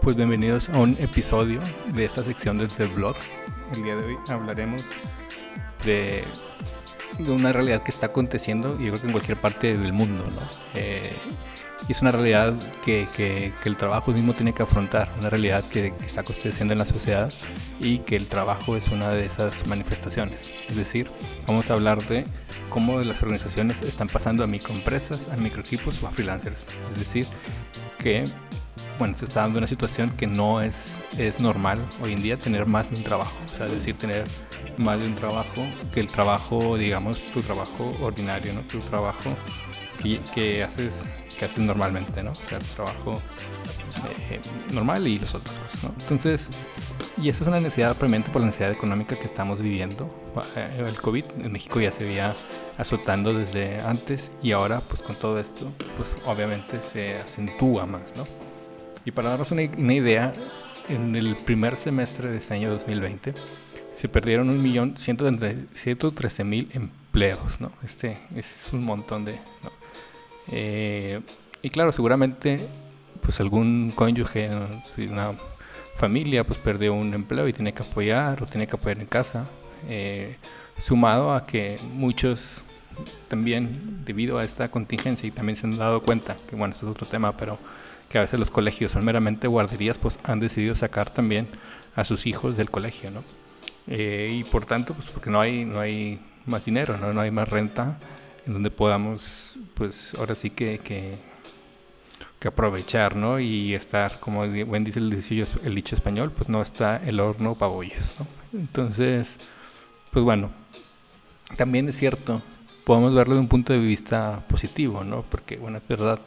Pues bienvenidos a un episodio de esta sección desde el blog. El día de hoy hablaremos de, una realidad que está aconteciendo, yo creo que en cualquier parte del mundo, ¿no? Eh, y es una realidad que, que, el trabajo mismo tiene que afrontar, una realidad que, que, está aconteciendo en la sociedad y que el trabajo es una de esas manifestaciones. Es decir, vamos a hablar de cómo las organizaciones están pasando a microempresas, a microequipos o a freelancers. Es decir, que bueno, se está dando una situación que no es, es normal hoy en día tener más de un trabajo. O sea, es decir, tener más de un trabajo que el trabajo, digamos, tu trabajo ordinario, ¿no? Tu trabajo que, que haces que haces normalmente, ¿no? O sea, trabajo eh, normal y los otros, pues, ¿no? Entonces, y esa es una necesidad premente por la necesidad económica que estamos viviendo. Eh, el COVID en México ya se veía azotando desde antes y ahora, pues con todo esto, pues obviamente se acentúa más, ¿no? Y para darnos una, una idea, en el primer semestre de este año 2020 se perdieron 1.113.000 empleos, ¿no? Este es un montón de... ¿no? Eh, y claro, seguramente pues algún cónyuge, una familia pues perdió un empleo y tiene que apoyar o tiene que apoyar en casa, eh, sumado a que muchos también debido a esta contingencia y también se han dado cuenta, que bueno, eso es otro tema, pero que a veces los colegios son meramente guarderías, pues han decidido sacar también a sus hijos del colegio, ¿no? Eh, y por tanto, pues porque no hay, no hay más dinero, ¿no? no hay más renta en donde podamos, pues ahora sí que, que, aprovechar, ¿no? Y estar, como buen dice el dicho, español, pues no está el horno pabollas, ¿no? Entonces, pues bueno, también es cierto, podemos verlo de un punto de vista positivo, ¿no? Porque, bueno, es verdad,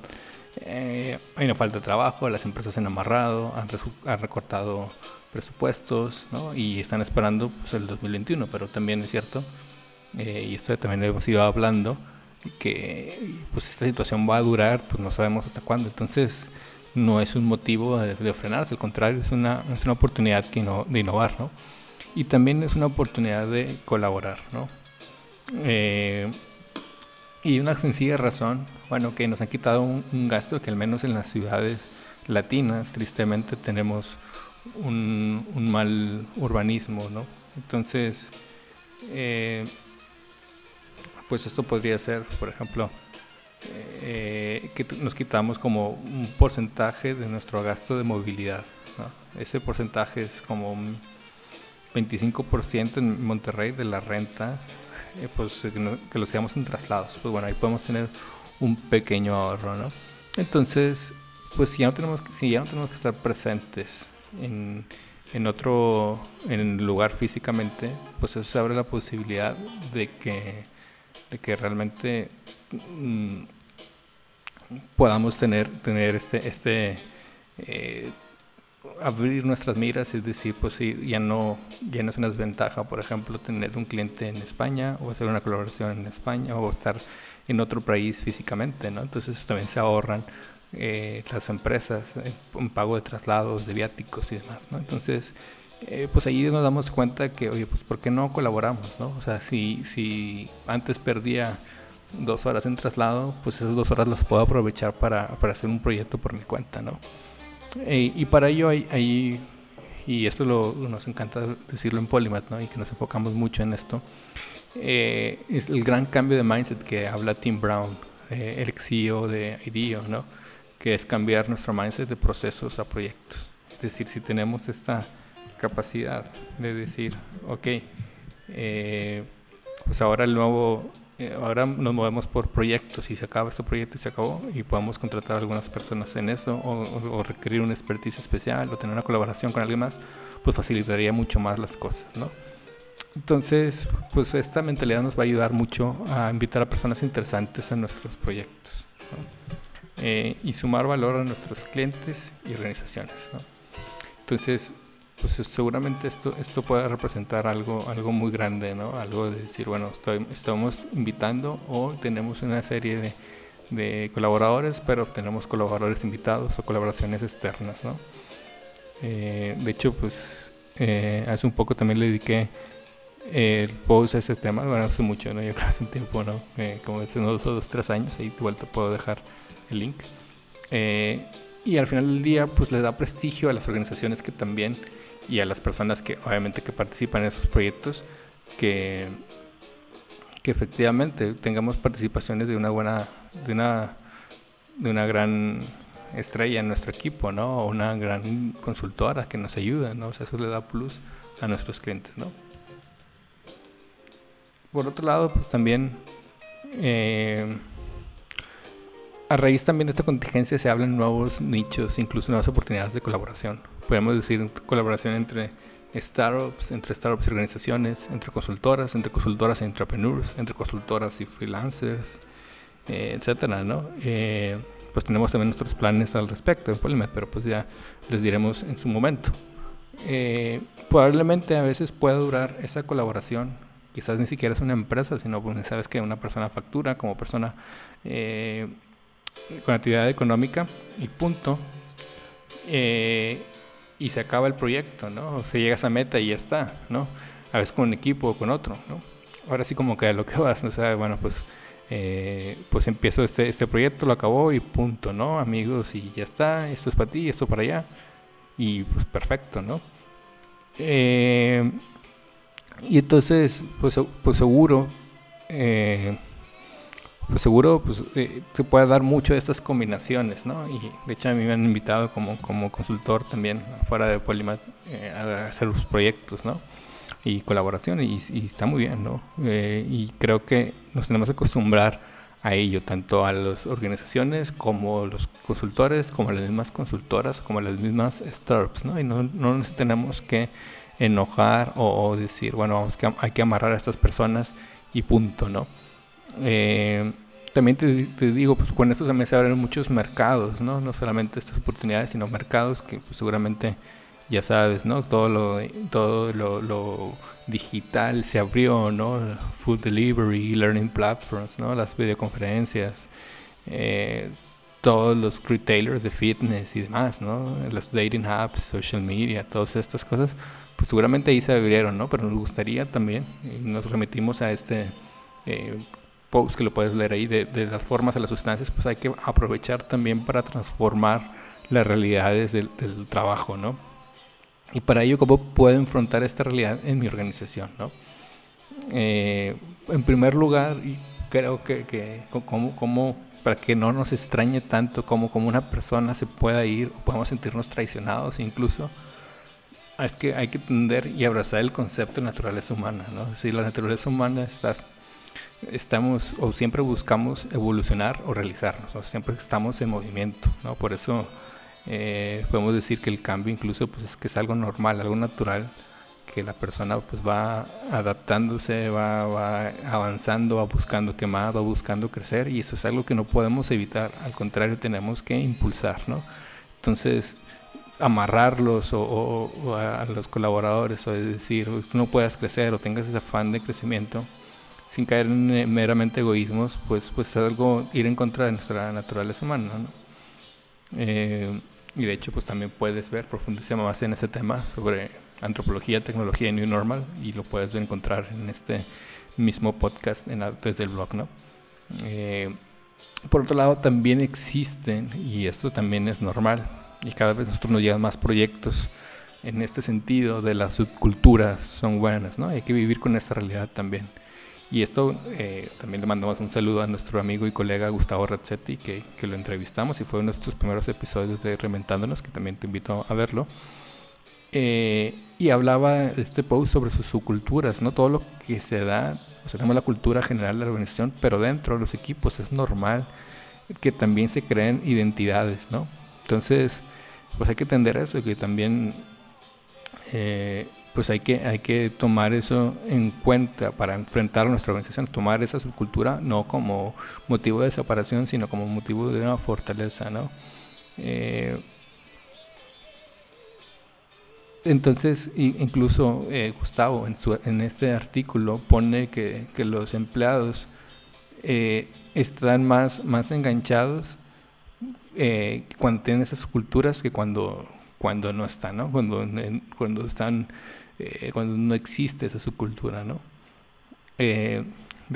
eh, hay una falta de trabajo, las empresas se han amarrado, han, han recortado presupuestos, ¿no? Y están esperando pues, el 2021, pero también es cierto eh, y esto también hemos ido hablando, que pues esta situación va a durar, pues no sabemos hasta cuándo. Entonces, no es un motivo de, de frenarse, al contrario, es una, es una oportunidad que de innovar, ¿no? Y también es una oportunidad de colaborar, ¿no? Eh, y una sencilla razón, bueno, que nos han quitado un, gasto que al menos en las ciudades latinas, tristemente, tenemos un, un mal urbanismo, ¿no? Entonces, eh, pues esto podría ser, por ejemplo, eh, que nos quitamos como un porcentaje de nuestro gasto de movilidad. Ese porcentaje es como un 25% en Monterrey de la renta, eh, pues que lo seamos en traslados. Pues bueno, ahí podemos tener un pequeño ahorro, ¿no? Entonces, pues si ya no tenemos, si ya no tenemos que estar presentes en, en otro en lugar físicamente, pues eso se abre la posibilidad de que de que realmente mmm, podamos tener, tener este, este eh, abrir nuestras miras, es decir, pues sí, ya no, ya no es una desventaja, por ejemplo, tener un cliente en España o hacer una colaboración en España o estar en otro país físicamente, ¿no? Entonces también se ahorran eh, las empresas, eh, un pago de traslados, de viáticos y demás, ¿no? Entonces, eh, pues ahí nos damos cuenta que, oye, pues ¿por qué no colaboramos, no? O sea, si, si antes perdía dos horas en traslado, pues esas dos horas las puedo aprovechar para, para hacer un proyecto por mi cuenta, ¿no? E, y para ello hay, hay y esto lo, nos encanta decirlo en Polymath, ¿no? Y que nos enfocamos mucho en esto, eh, es el gran cambio de mindset que habla Tim Brown, eh, el CEO de IDEO, ¿no? Que es cambiar nuestro mindset de procesos a proyectos. Es decir, si tenemos esta capacidad de decir, ok, eh, pues ahora el nuevo, eh, ahora nos movemos por proyectos y se acaba este proyecto y se acabó y podemos contratar a algunas personas en eso o, o, requerir una expertise especial o tener una colaboración con alguien más, pues facilitaría mucho más las cosas, ¿no? Entonces, pues esta mentalidad nos va a ayudar mucho a invitar a personas interesantes a nuestros proyectos ¿no? eh, y sumar valor a nuestros clientes y organizaciones. ¿no? Entonces, pues seguramente esto, esto puede representar algo, algo muy grande, ¿no? Algo de decir, bueno, estamos invitando o tenemos una serie de, de colaboradores, pero tenemos colaboradores invitados o colaboraciones externas, ¿no? Eh, de hecho, pues eh, hace un poco también le dediqué el post a ese tema, bueno, hace mucho, ¿no? Yo creo hace un tiempo, ¿no? Eh, como hace unos dos, tres años, ahí de vuelta puedo dejar el link. y al final del día, pues le da prestigio a las organizaciones que también, y a las personas que obviamente que participan en esos proyectos, que, que efectivamente tengamos participaciones de una buena, de una, de una gran estrella en nuestro equipo, ¿no? O una gran consultora que nos ayuda, ¿no? O sea, eso le da plus a nuestros clientes, ¿no? Por otro lado, pues también eh, a raíz también de esta contingencia se hablan nuevos nichos, incluso nuevas oportunidades de colaboración. Podemos decir colaboración entre startups, entre startups y organizaciones, entre consultoras, entre consultoras y entrepreneurs, entre consultoras y freelancers, eh, etcétera, ¿no? Eh, pues tenemos también nuestros planes al respecto en Polymed, pero pues ya les diremos en su momento. Eh, probablemente a veces pueda durar esa colaboración, quizás ni siquiera es una empresa, sino pues sabes que una persona factura como persona eh, con actividad económica y punto. Y se acaba el proyecto, ¿no? O se llega a esa meta y ya está, ¿no? A veces con un equipo o con otro, ¿no? Ahora sí como que a lo que vas, o sea, bueno, pues eh, pues empiezo este, este proyecto, lo acabó y punto, ¿no? Amigos, y ya está, esto es para ti, esto para allá, y pues perfecto, ¿no? Eh, y entonces, pues, pues seguro, eh, pues seguro pues, se puede dar mucho de estas combinaciones, ¿no? Y de hecho a mí me han invitado como, como consultor también, fuera de Polymath, a hacer los proyectos, ¿no? y colaboración y, está muy bien, ¿no? Eh, y creo que nos tenemos que acostumbrar a ello, tanto a las organizaciones como los consultores, como las mismas consultoras, como las mismas startups, ¿no? Y no, no nos tenemos que enojar o, decir, bueno, vamos que, hay que amarrar a estas personas y punto, ¿no? Eh, también te, te, digo, pues con eso también se abren muchos mercados, ¿no? No solamente estas oportunidades, sino mercados que pues, seguramente ya sabes, ¿no? Todo lo, todo lo, digital se abrió, ¿no? Food delivery, learning platforms, ¿no? Las videoconferencias, eh, todos los retailers de fitness y demás, ¿no? Las dating apps, social media, todas estas cosas, pues seguramente ahí se abrieron, ¿no? Pero nos gustaría también, nos remitimos a este eh, post que lo puedes leer ahí, de, de las formas a las sustancias, pues hay que aprovechar también para transformar las realidades del, del trabajo, ¿no? Y para ello, ¿cómo puedo enfrentar esta realidad en mi organización? ¿no? Eh, en primer lugar, y creo que, que como, para que no nos extrañe tanto como, como una persona se pueda ir podemos sentirnos traicionados incluso, es que hay que entender y abrazar el concepto de naturaleza humana. ¿no? Decir, la naturaleza humana está, estamos o siempre buscamos evolucionar o realizarnos, o siempre estamos en movimiento. ¿no? Por eso eh, podemos decir que el cambio incluso pues es que es algo normal, algo natural, que la persona pues va adaptándose, va, va avanzando, va buscando quemar, va buscando crecer y eso es algo que no podemos evitar, al contrario tenemos que impulsar, ¿no? Entonces, amarrarlos o, a los colaboradores o decir, tú no puedas crecer o tengas ese afán de crecimiento sin caer en eh, meramente egoísmos, pues, pues es algo ir en contra de nuestra naturaleza humana, ¿no? Eh, y de hecho, pues también puedes ver, profundizar más en ese tema sobre antropología, tecnología y New Normal y lo puedes encontrar en este mismo podcast en desde el blog, ¿no? Eh, por otro lado, también existen, y esto también es normal, y cada vez nosotros nos llegan más proyectos en este sentido de las subculturas son buenas, ¿no? Hay que vivir con esta realidad también. Y esto eh, también le mandamos un saludo a nuestro amigo y colega Gustavo Razzetti, que, que, lo entrevistamos y fue uno de nuestros primeros episodios de Reventándonos, que también te invito a verlo. Eh, y hablaba este post sobre sus subculturas, ¿no? Todo lo que se da, o sea, tenemos la cultura general de la organización, pero dentro de los equipos es normal que también se creen identidades, ¿no? Entonces, pues hay que entender eso, que también eh, pues hay que, hay que tomar eso en cuenta para enfrentar a nuestra organización, tomar esa subcultura no como motivo de separación, sino como motivo de una fortaleza, ¿no? Eh, entonces, incluso eh, Gustavo en, su, en este artículo pone que, que los empleados eh, están más, más enganchados cuando tienen esas culturas que cuando, cuando no están, ¿no? Cuando, cuando están, eh, cuando no existe esa subcultura, ¿no? de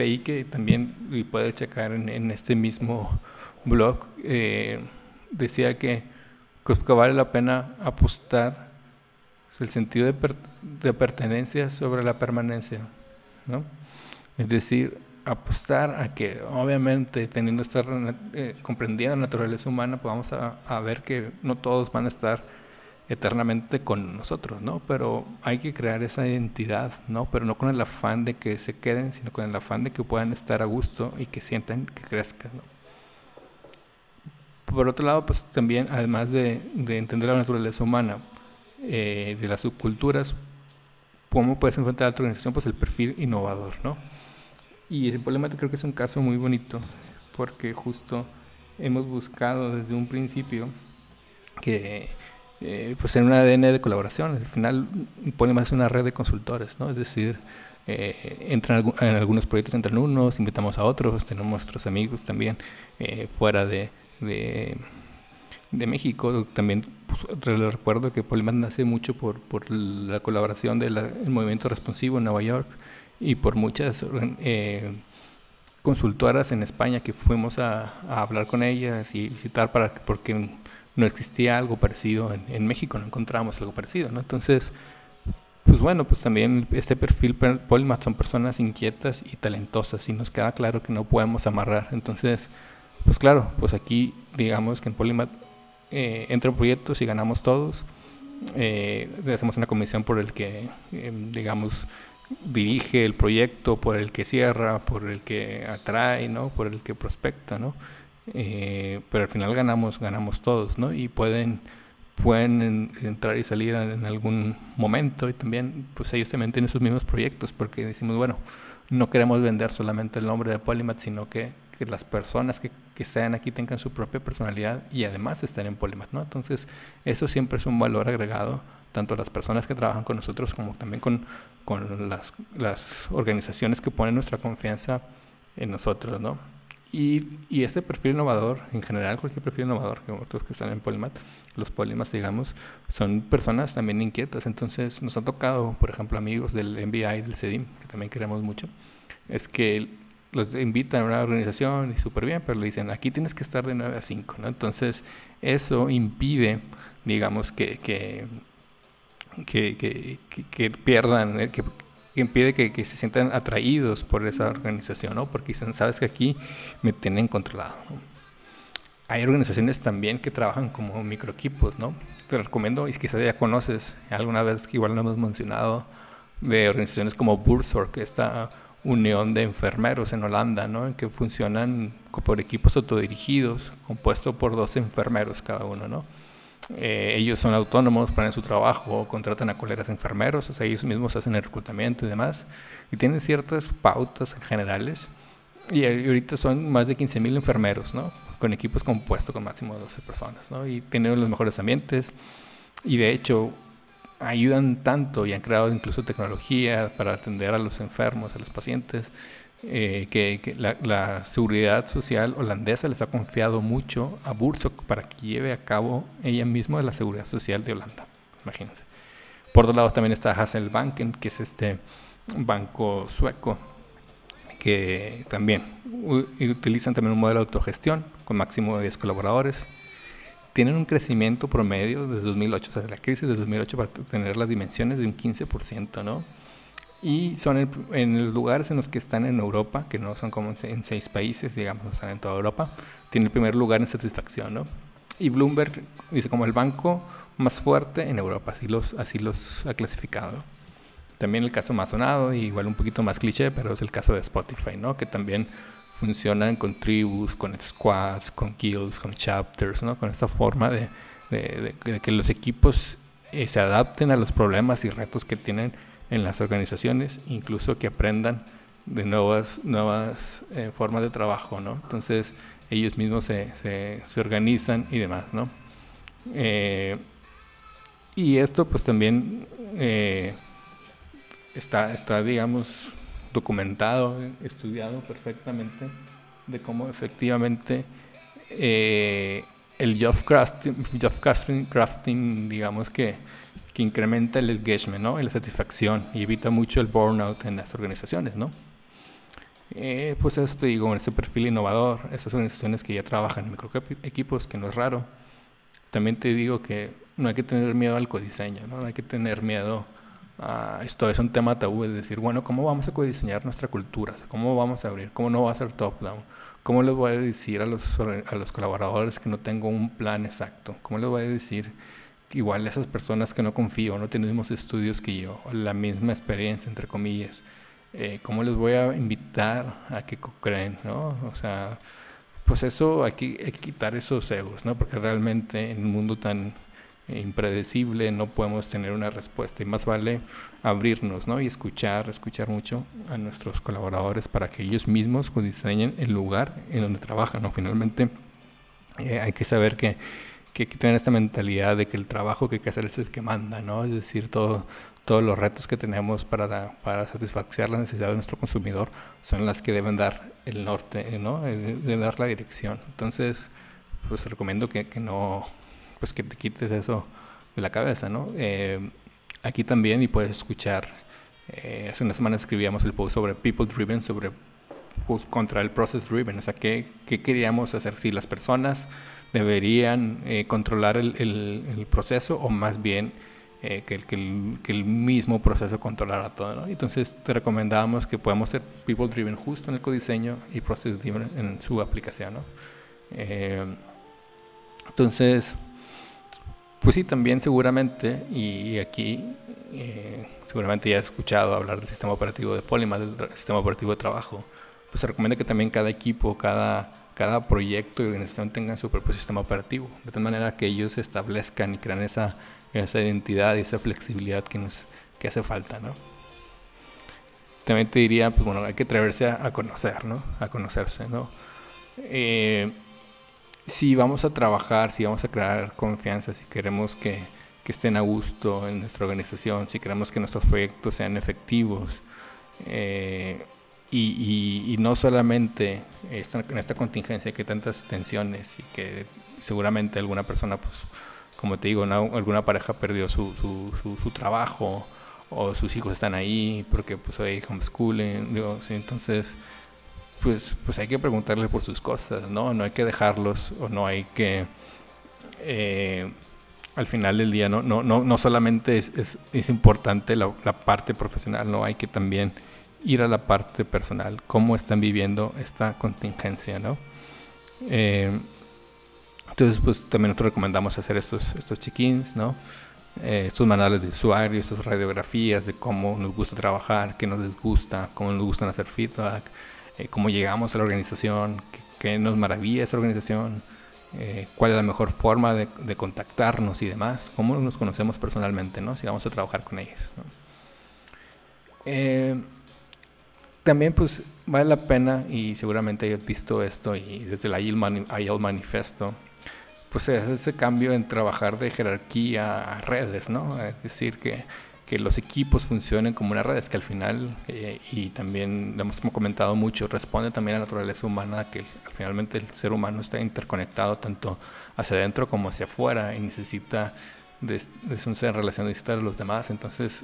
ahí que también, y puedes checar en, este mismo blog, decía que, pues, que vale la pena apostar el sentido de, pertenencia sobre la permanencia, ¿no? Es decir, apostar a que obviamente teniendo esta eh, la naturaleza humana podamos pues a, ver que no todos van a estar eternamente con nosotros, ¿no? Pero hay que crear esa identidad, ¿no? Pero no con el afán de que se queden, sino con el afán de que puedan estar a gusto y que sientan que crezcan, ¿no? Por otro lado, pues también, además de, de entender la naturaleza humana, eh, de las subculturas, ¿cómo puedes enfrentar a tu organización? Pues el perfil innovador, ¿no? Y ese problema creo que es un caso muy bonito, porque justo hemos buscado desde un principio que eh, pues en un ADN de colaboración. Al final, Polima es una red de consultores, ¿no? Es decir, eh, entran en algunos proyectos, entran unos, invitamos a otros, tenemos nuestros amigos también eh, fuera de, de, México. También pues, recuerdo que Polimat nace mucho por, por la colaboración del movimiento responsivo en Nueva York y por muchas eh, consultoras en España que fuimos a, hablar con ellas y visitar para porque no existía algo parecido en, México, no encontramos algo parecido, ¿no? Entonces, pues bueno, pues también este perfil Polymath son personas inquietas y talentosas y nos queda claro que no podemos amarrar. Entonces, pues claro, pues aquí digamos que en Polymath eh, entran proyectos y ganamos todos. Eh, hacemos una comisión por el que, eh, digamos, dirige el proyecto, por el que cierra, por el que atrae, ¿no? Por el que prospecta, ¿no? Eh, pero al final ganamos, ganamos todos, ¿no? Y pueden, pueden entrar y salir en algún momento y también, pues ellos también tienen sus mismos proyectos porque decimos, bueno, no queremos vender solamente el nombre de Polymath, sino que, las personas que, que estén aquí tengan su propia personalidad y además estén en Polymath, ¿no? Entonces, eso siempre es un valor agregado tanto las personas que trabajan con nosotros como también con, con las, las, organizaciones que ponen nuestra confianza en nosotros, ¿no? Y, y, este perfil innovador, en general cualquier perfil innovador, que otros que están en Polymath, los Polymath, digamos, son personas también inquietas. Entonces nos ha tocado, por ejemplo, amigos del MBI, del CEDIM, que también queremos mucho, es que los invitan a una organización y súper bien, pero le dicen, aquí tienes que estar de 9 a 5, ¿no? Entonces eso impide, digamos, que, que que, que, que pierdan, eh, que, impide que, se sientan atraídos por esa organización, ¿no? Porque dicen, sabes que aquí me tienen controlado. Hay organizaciones también que trabajan como microequipos, ¿no? Te recomiendo, y quizás ya conoces, alguna vez que igual no hemos mencionado, de organizaciones como Burzorg, esta unión de enfermeros en Holanda, ¿no? Que funcionan por equipos autodirigidos, compuesto por dos enfermeros cada uno, ¿no? Eh, ellos son autónomos, ponen su trabajo, contratan a colegas enfermeros, o sea, ellos mismos hacen el reclutamiento y demás, y tienen ciertas pautas generales. Y ahorita son más de 15.000 enfermeros, ¿no? Con equipos compuestos con máximo 12 personas, ¿no? Y tienen los mejores ambientes. Y de hecho, ayudan tanto y han creado incluso tecnología para atender a los enfermos, a los pacientes, eh, que, la, seguridad social holandesa les ha confiado mucho a Burzok para que lleve a cabo ella misma la seguridad social de Holanda. Imagínense. Por otro lado también está Hasselbanken, que es este banco sueco, que también utilizan también un modelo de autogestión con máximo de 10 colaboradores. Tienen un crecimiento promedio desde 2008, o sea, la crisis de 2008 para tener las dimensiones de un 15%, ¿no? Y son en, lugares en los que están en Europa, que no son como en, seis países, digamos, están en toda Europa, tiene el primer lugar en satisfacción, ¿no? Y Bloomberg dice como el banco más fuerte en Europa, así los, así los ha clasificado. También el caso más sonado, igual un poquito más cliché, pero es el caso de Spotify, ¿no? Que también funcionan con tribus, con squads, con guilds, con chapters, ¿no? Con esta forma de, de, que los equipos eh, se adapten a los problemas y retos que tienen en las organizaciones, incluso que aprendan de nuevas, nuevas eh, formas de trabajo, ¿no? Entonces ellos mismos se, se, organizan y demás, ¿no? Eh, y esto pues también eh, está, está, digamos, documentado, estudiado perfectamente de cómo efectivamente el job crafting, job crafting, digamos que, que, incrementa el engagement ¿no? y la satisfacción y evita mucho el burnout en las organizaciones. ¿no? Eh, pues eso te digo, ese perfil innovador, esas organizaciones que ya trabajan en micro equipos, que no es raro. También te digo que no hay que tener miedo al codiseño, no, no hay que tener miedo a esto es un tema tabú, es decir, bueno, ¿cómo vamos a codiseñar nuestra cultura? ¿Cómo vamos a abrir? ¿Cómo no va a ser top-down? ¿Cómo les voy a decir a los, a los colaboradores que no tengo un plan exacto? ¿Cómo les voy a decir igual esas personas que no confío, no tienen los mismos estudios que yo, la misma experiencia, entre comillas? Eh, ¿Cómo les voy a invitar a que creen? ¿no? O sea, pues eso hay que, hay que quitar esos egos, ¿no? Porque realmente en un mundo tan impredecible, no podemos tener una respuesta y más vale abrirnos ¿no? y escuchar, escuchar mucho a nuestros colaboradores para que ellos mismos diseñen el lugar en donde trabajan. ¿no? Finalmente eh, hay que saber que, que, hay que tener esta mentalidad de que el trabajo que hay que hacer es el que manda, ¿no? es decir, todo, todos los retos que tenemos para, para satisfacer las necesidades de nuestro consumidor son las que deben dar el norte, ¿no? de, dar la dirección. Entonces, pues recomiendo que, que no pues que te quites eso de la cabeza, ¿no? Eh, aquí también, y puedes escuchar, eh, hace una semana escribíamos el post sobre People Driven, sobre contra el Process Driven, o sea, ¿qué, qué queríamos hacer? Si las personas deberían eh, controlar el, el, proceso o más bien que, el, que, el, que, el, mismo proceso controlara todo, ¿no? Entonces te recomendábamos que podamos ser People Driven justo en el codiseño y Process Driven en su aplicación, ¿no? entonces, pues sí, también seguramente, y aquí eh, seguramente ya he escuchado hablar del sistema operativo de Polymath, del sistema operativo de trabajo, pues se recomienda que también cada equipo, cada, cada proyecto y organización tengan su propio sistema operativo, de tal manera que ellos establezcan y crean esa, esa identidad y esa flexibilidad que, nos, que hace falta, ¿no? También te diría, pues bueno, hay que atreverse a, a conocer, ¿no? A conocerse, ¿no? Eh, si vamos a trabajar, si vamos a crear confianza, si queremos que, que estén a gusto en nuestra organización, si queremos que nuestros proyectos sean efectivos, eh, y, y, no solamente en esta contingencia que hay tantas tensiones y que seguramente alguna persona, pues, como te digo, alguna pareja perdió su, su, trabajo o sus hijos están ahí porque pues hay homeschooling, digo, ¿sí? entonces pues, pues hay que preguntarle por sus cosas, ¿no? No hay que dejarlos o no hay que... Eh, al final del día no, no, no, no solamente es, es, es importante la, la, parte profesional, no hay que también ir a la parte personal, cómo están viviendo esta contingencia, ¿no? Eh, entonces, pues también nosotros recomendamos hacer estos, estos check-ins, ¿no? Eh, estos manuales de usuario, estas radiografías de cómo nos gusta trabajar, qué nos gusta, cómo nos gustan hacer feedback, eh, cómo llegamos a la organización, qué, nos maravilla esa organización, eh, cuál es la mejor forma de, contactarnos y demás, cómo nos conocemos personalmente, ¿no? si vamos a trabajar con ellos. Eh, también pues vale la pena, y seguramente hayas visto esto y desde el Agile, Manifesto, pues es ese cambio en trabajar de jerarquía a redes, ¿no? Es decir, que que los equipos funcionen como una red, es que al final, eh, y también lo hemos comentado mucho, responde también a la naturaleza humana, que finalmente el ser humano está interconectado tanto hacia adentro como hacia afuera y necesita de, de ser en relación necesita de los demás, entonces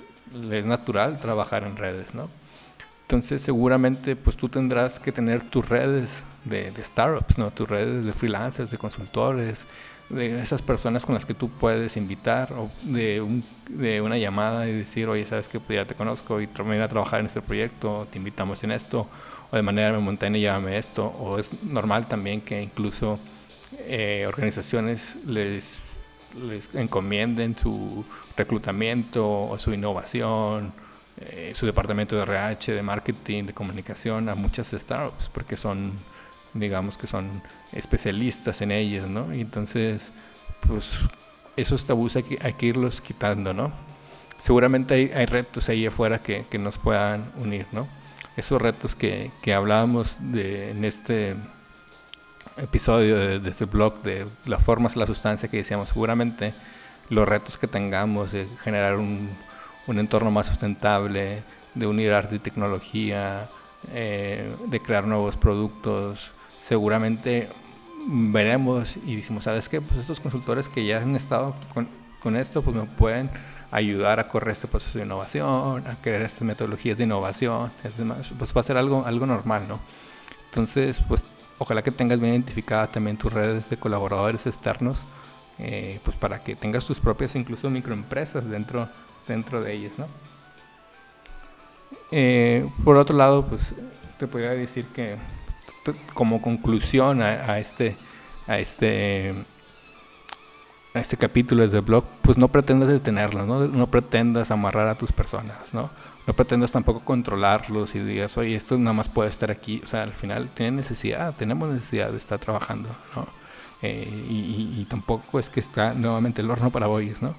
es natural trabajar en redes, ¿no? Entonces seguramente pues tú tendrás que tener tus redes de, startups, ¿no? Tus redes de freelancers, de consultores, de esas personas con las que tú puedes invitar o de, un, de una llamada y decir, oye, sabes que pues ya te conozco y también a trabajar en este proyecto, te invitamos en esto, o de manera momentánea llámame esto, o es normal también que incluso eh, organizaciones les, les encomienden su reclutamiento o su innovación, eh, su departamento de RH, de marketing, de comunicación a muchas startups, porque son digamos que son especialistas en ellos, ¿no? Y entonces, pues esos tabús hay que, hay que irlos quitando, ¿no? Seguramente hay, hay retos ahí afuera que, que, nos puedan unir, ¿no? Esos retos que, que hablábamos de, en este episodio de, de este blog de las formas de la sustancia que decíamos, seguramente los retos que tengamos de generar un, un entorno más sustentable, de unir arte y tecnología, eh, de crear nuevos productos, seguramente veremos y decimos, ¿sabes qué? Pues estos consultores que ya han estado con, con esto, pues me pueden ayudar a correr este proceso de innovación, a crear estas metodologías de innovación, pues va a ser algo, algo normal, ¿no? Entonces, pues ojalá que tengas bien identificada también tus redes de colaboradores externos, eh, pues para que tengas tus propias incluso microempresas dentro, dentro de ellas, ¿no? Eh, por otro lado, pues te podría decir que como conclusión a, este a este a este capítulo de blog, pues no pretendas detenerlo, ¿no? no pretendas amarrar a tus personas, ¿no? No pretendas tampoco controlarlos y digas, oye, esto nada más puede estar aquí. O sea, al final tiene necesidad, tenemos necesidad de estar trabajando, ¿no? Eh, y, tampoco es que está nuevamente el horno para bollos, ¿no?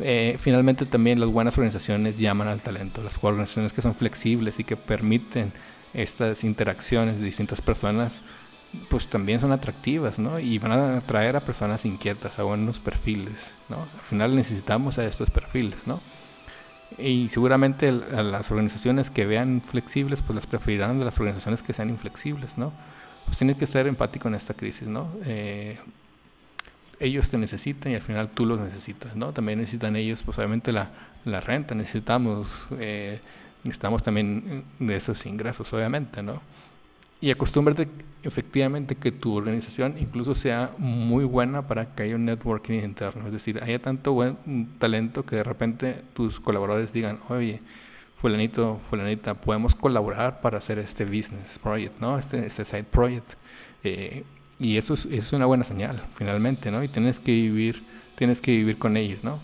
Eh, finalmente también las buenas organizaciones llaman al talento, las organizaciones que son flexibles y que permiten estas interacciones de distintas personas pues también son atractivas, ¿no? Y van a atraer a personas inquietas, a buenos perfiles, ¿no? Al final necesitamos a estos perfiles, ¿no? Y seguramente a las organizaciones que vean flexibles, pues las preferirán de las organizaciones que sean inflexibles, ¿no? Pues tienes que ser empático en esta crisis, ¿no? Eh, ellos te necesitan y al final tú los necesitas, ¿no? También necesitan ellos, pues obviamente la, la renta, necesitamos, eh, necesitamos también de esos ingresos, obviamente, ¿no? Y acostúmbrate efectivamente que tu organización incluso sea muy buena para que haya un networking interno. Es decir, haya tanto buen talento que de repente tus colaboradores digan, oye, fulanito, fulanita, podemos colaborar para hacer este business project, ¿no? Este, este side project. Eh, y eso es, es, una buena señal, finalmente, ¿no? Y tienes que vivir, tienes que vivir con ellos, ¿no?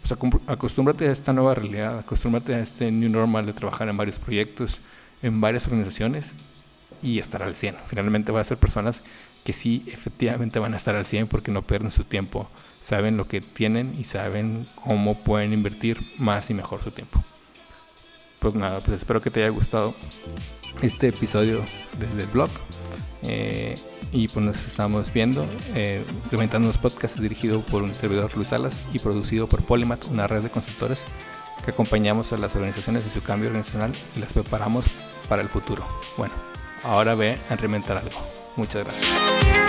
Pues acostúmbrate a esta nueva realidad, acostúmbrate a este new normal de trabajar en varios proyectos, en varias organizaciones y estar al 100. Finalmente va a ser personas que sí efectivamente van a estar al 100 porque no pierden su tiempo, saben lo que tienen y saben cómo pueden invertir más y mejor su tiempo. Pues nada, pues espero que te haya gustado este episodio desde el blog. Eh, y pues nos estamos viendo. Eh, Reventando los Podcasts dirigido por un servidor Luis Salas y producido por Polymath, una red de consultores que acompañamos a las organizaciones en su cambio organizacional y las preparamos para el futuro. Bueno, ahora ve a reinventar algo. Muchas gracias.